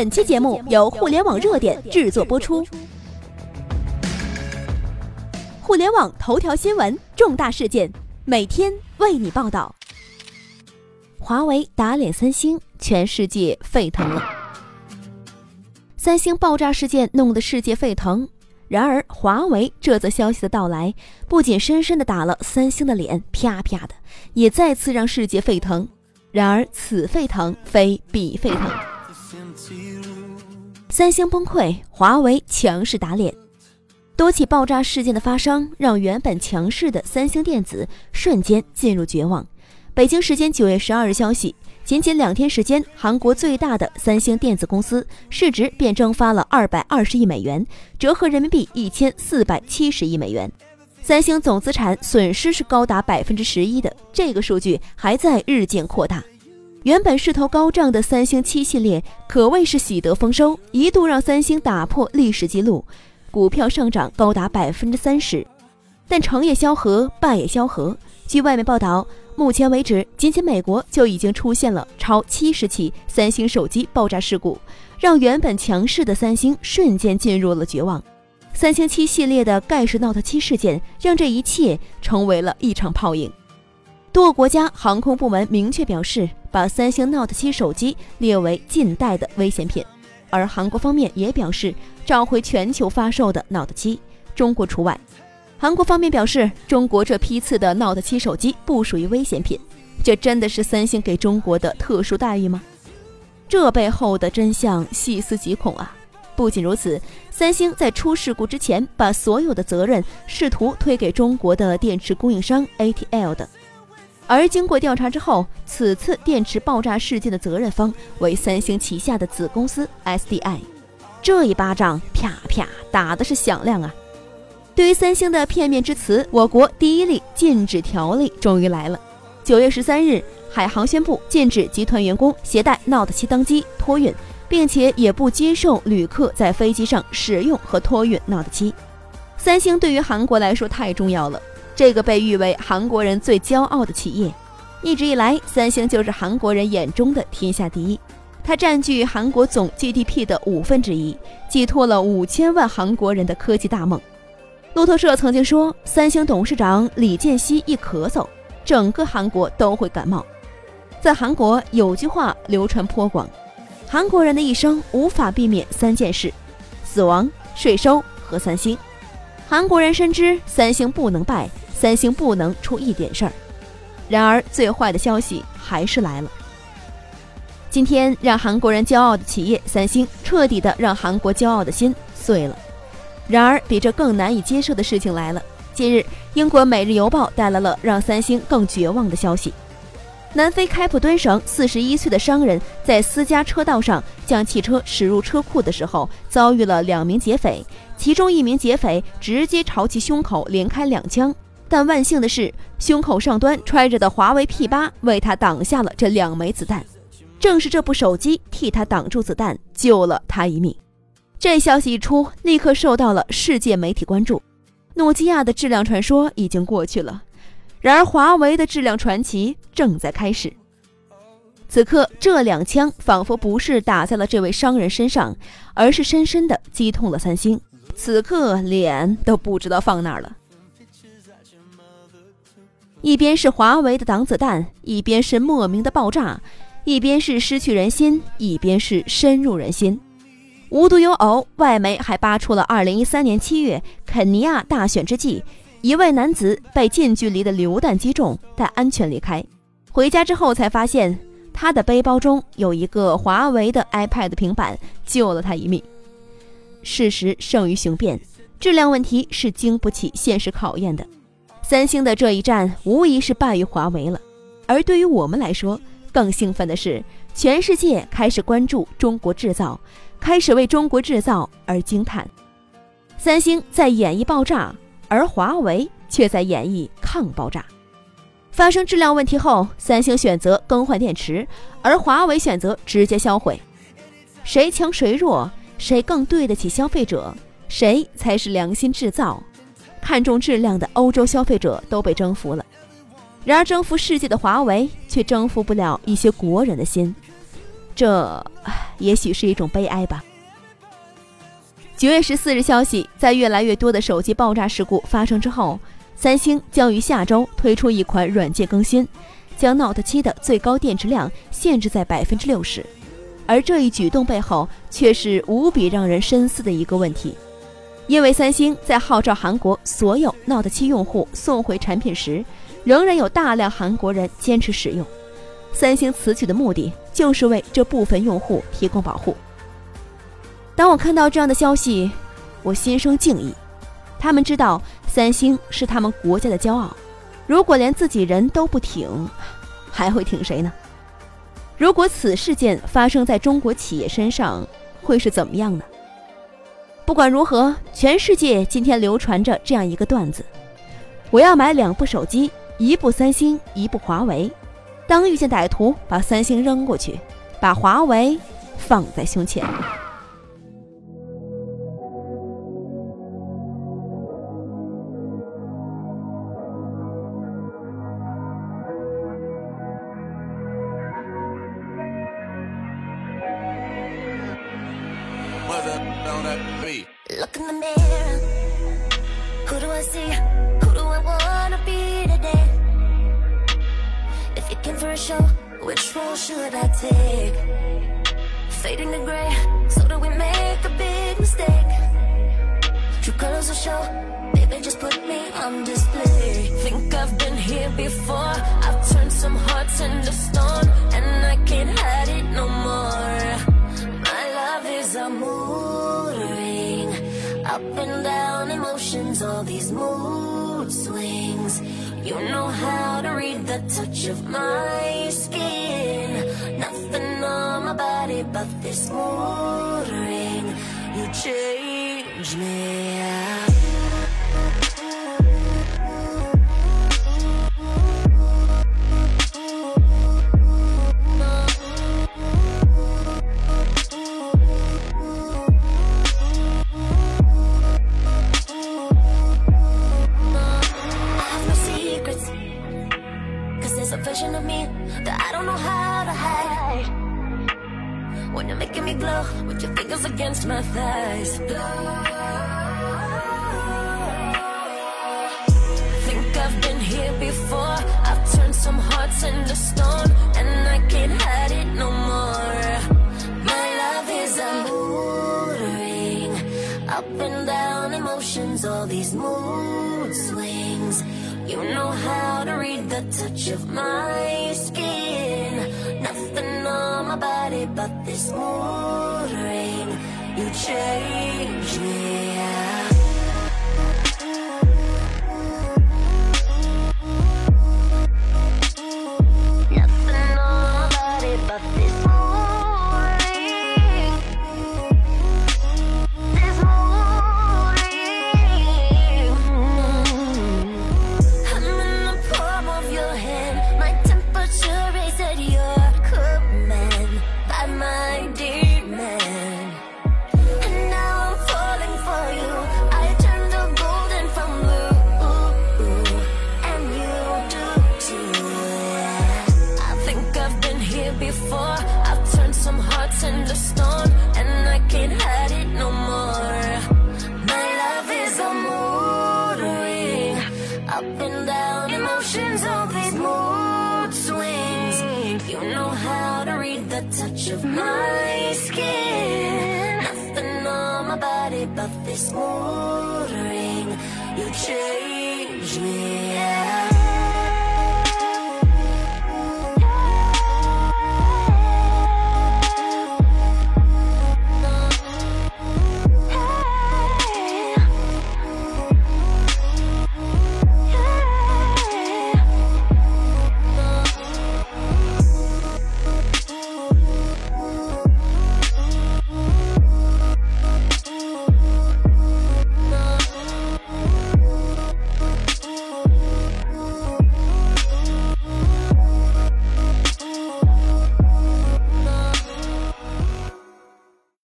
本期节目由互联网热点制作播出。互联网头条新闻，重大事件，每天为你报道。华为打脸三星，全世界沸腾了。三星爆炸事件弄得世界沸腾，然而华为这则消息的到来，不仅深深的打了三星的脸，啪啪的，也再次让世界沸腾。然而此沸腾非彼沸腾。三星崩溃，华为强势打脸。多起爆炸事件的发生，让原本强势的三星电子瞬间进入绝望。北京时间九月十二日消息，仅仅两天时间，韩国最大的三星电子公司市值便蒸发了二百二十亿美元，折合人民币一千四百七十亿美元。三星总资产损失是高达百分之十一的，这个数据还在日渐扩大。原本势头高涨的三星七系列可谓是喜得丰收，一度让三星打破历史记录，股票上涨高达百分之三十。但成也萧何，败也萧何。据外媒报道，目前为止，仅仅美国就已经出现了超七十起三星手机爆炸事故，让原本强势的三星瞬间进入了绝望。三星七系列的盖世 Note 七事件，让这一切成为了一场泡影。多个国家航空部门明确表示，把三星 Note 7手机列为近代的危险品，而韩国方面也表示召回全球发售的 Note 7，中国除外。韩国方面表示，中国这批次的 Note 7手机不属于危险品。这真的是三星给中国的特殊待遇吗？这背后的真相细思极恐啊！不仅如此，三星在出事故之前，把所有的责任试图推给中国的电池供应商 ATL 的。而经过调查之后，此次电池爆炸事件的责任方为三星旗下的子公司 SDI。这一巴掌啪啪打的是响亮啊！对于三星的片面之词，我国第一例禁止条例终于来了。九月十三日，海航宣布禁止集团员工携带 Note 7登机、托运，并且也不接受旅客在飞机上使用和托运 Note 7。三星对于韩国来说太重要了。这个被誉为韩国人最骄傲的企业，一直以来，三星就是韩国人眼中的天下第一。它占据韩国总 GDP 的五分之一，寄托了五千万韩国人的科技大梦。路透社曾经说，三星董事长李健熙一咳嗽，整个韩国都会感冒。在韩国有句话流传颇广：韩国人的一生无法避免三件事，死亡、税收和三星。韩国人深知三星不能败。三星不能出一点事儿，然而最坏的消息还是来了。今天让韩国人骄傲的企业三星，彻底的让韩国骄傲的心碎了。然而比这更难以接受的事情来了。近日，英国《每日邮报》带来了让三星更绝望的消息：南非开普敦省四十一岁的商人，在私家车道上将汽车驶入车库的时候，遭遇了两名劫匪，其中一名劫匪直接朝其胸口连开两枪。但万幸的是，胸口上端揣着的华为 P 八为他挡下了这两枚子弹。正是这部手机替他挡住子弹，救了他一命。这消息一出，立刻受到了世界媒体关注。诺基亚的质量传说已经过去了，然而华为的质量传奇正在开始。此刻，这两枪仿佛不是打在了这位商人身上，而是深深的击痛了三星。此刻，脸都不知道放哪儿了。一边是华为的挡子弹，一边是莫名的爆炸，一边是失去人心，一边是深入人心。无独有偶，外媒还扒出了2013年7月肯尼亚大选之际，一位男子被近距离的榴弹击中，但安全离开。回家之后才发现，他的背包中有一个华为的 iPad 平板，救了他一命。事实胜于雄辩，质量问题是经不起现实考验的。三星的这一战无疑是败于华为了，而对于我们来说，更兴奋的是，全世界开始关注中国制造，开始为中国制造而惊叹。三星在演绎爆炸，而华为却在演绎抗爆炸。发生质量问题后，三星选择更换电池，而华为选择直接销毁。谁强谁弱？谁更对得起消费者？谁才是良心制造？看重质量的欧洲消费者都被征服了，然而征服世界的华为却征服不了一些国人的心，这也许是一种悲哀吧。九月十四日消息，在越来越多的手机爆炸事故发生之后，三星将于下周推出一款软件更新，将 Note 7的最高电池量限制在百分之六十。而这一举动背后，却是无比让人深思的一个问题，因为三星在号召韩国所有 Note 7用户送回产品时，仍然有大量韩国人坚持使用。三星此举的目的，就是为这部分用户提供保护。当我看到这样的消息，我心生敬意。他们知道三星是他们国家的骄傲，如果连自己人都不挺，还会挺谁呢？如果此事件发生在中国企业身上，会是怎么样呢？不管如何，全世界今天流传着这样一个段子：我要买两部手机，一部三星，一部华为。当遇见歹徒，把三星扔过去，把华为放在胸前。Which role should I take? Fading to gray, so do we make a big mistake? True colors will show, baby, just put me on display. Think I've been here before, I've turned some hearts into stone, and I can't hide it no more. My love is a mood ring. Up and down emotions, all these mood swings. You know how to read the touch of my this morning. You changed me. I against my thighs. Think I've been here before. I've turned some hearts into stone, and I can't hide it no more. My love is a mood ring. Up and down emotions, all these mood swings. You know how to read the touch of my skin. Nothing on my body but this mood change me. And emotions, all these mood swings. You know how to read the touch of my skin. Nothing on my body but this mood ring. You change me. Yeah.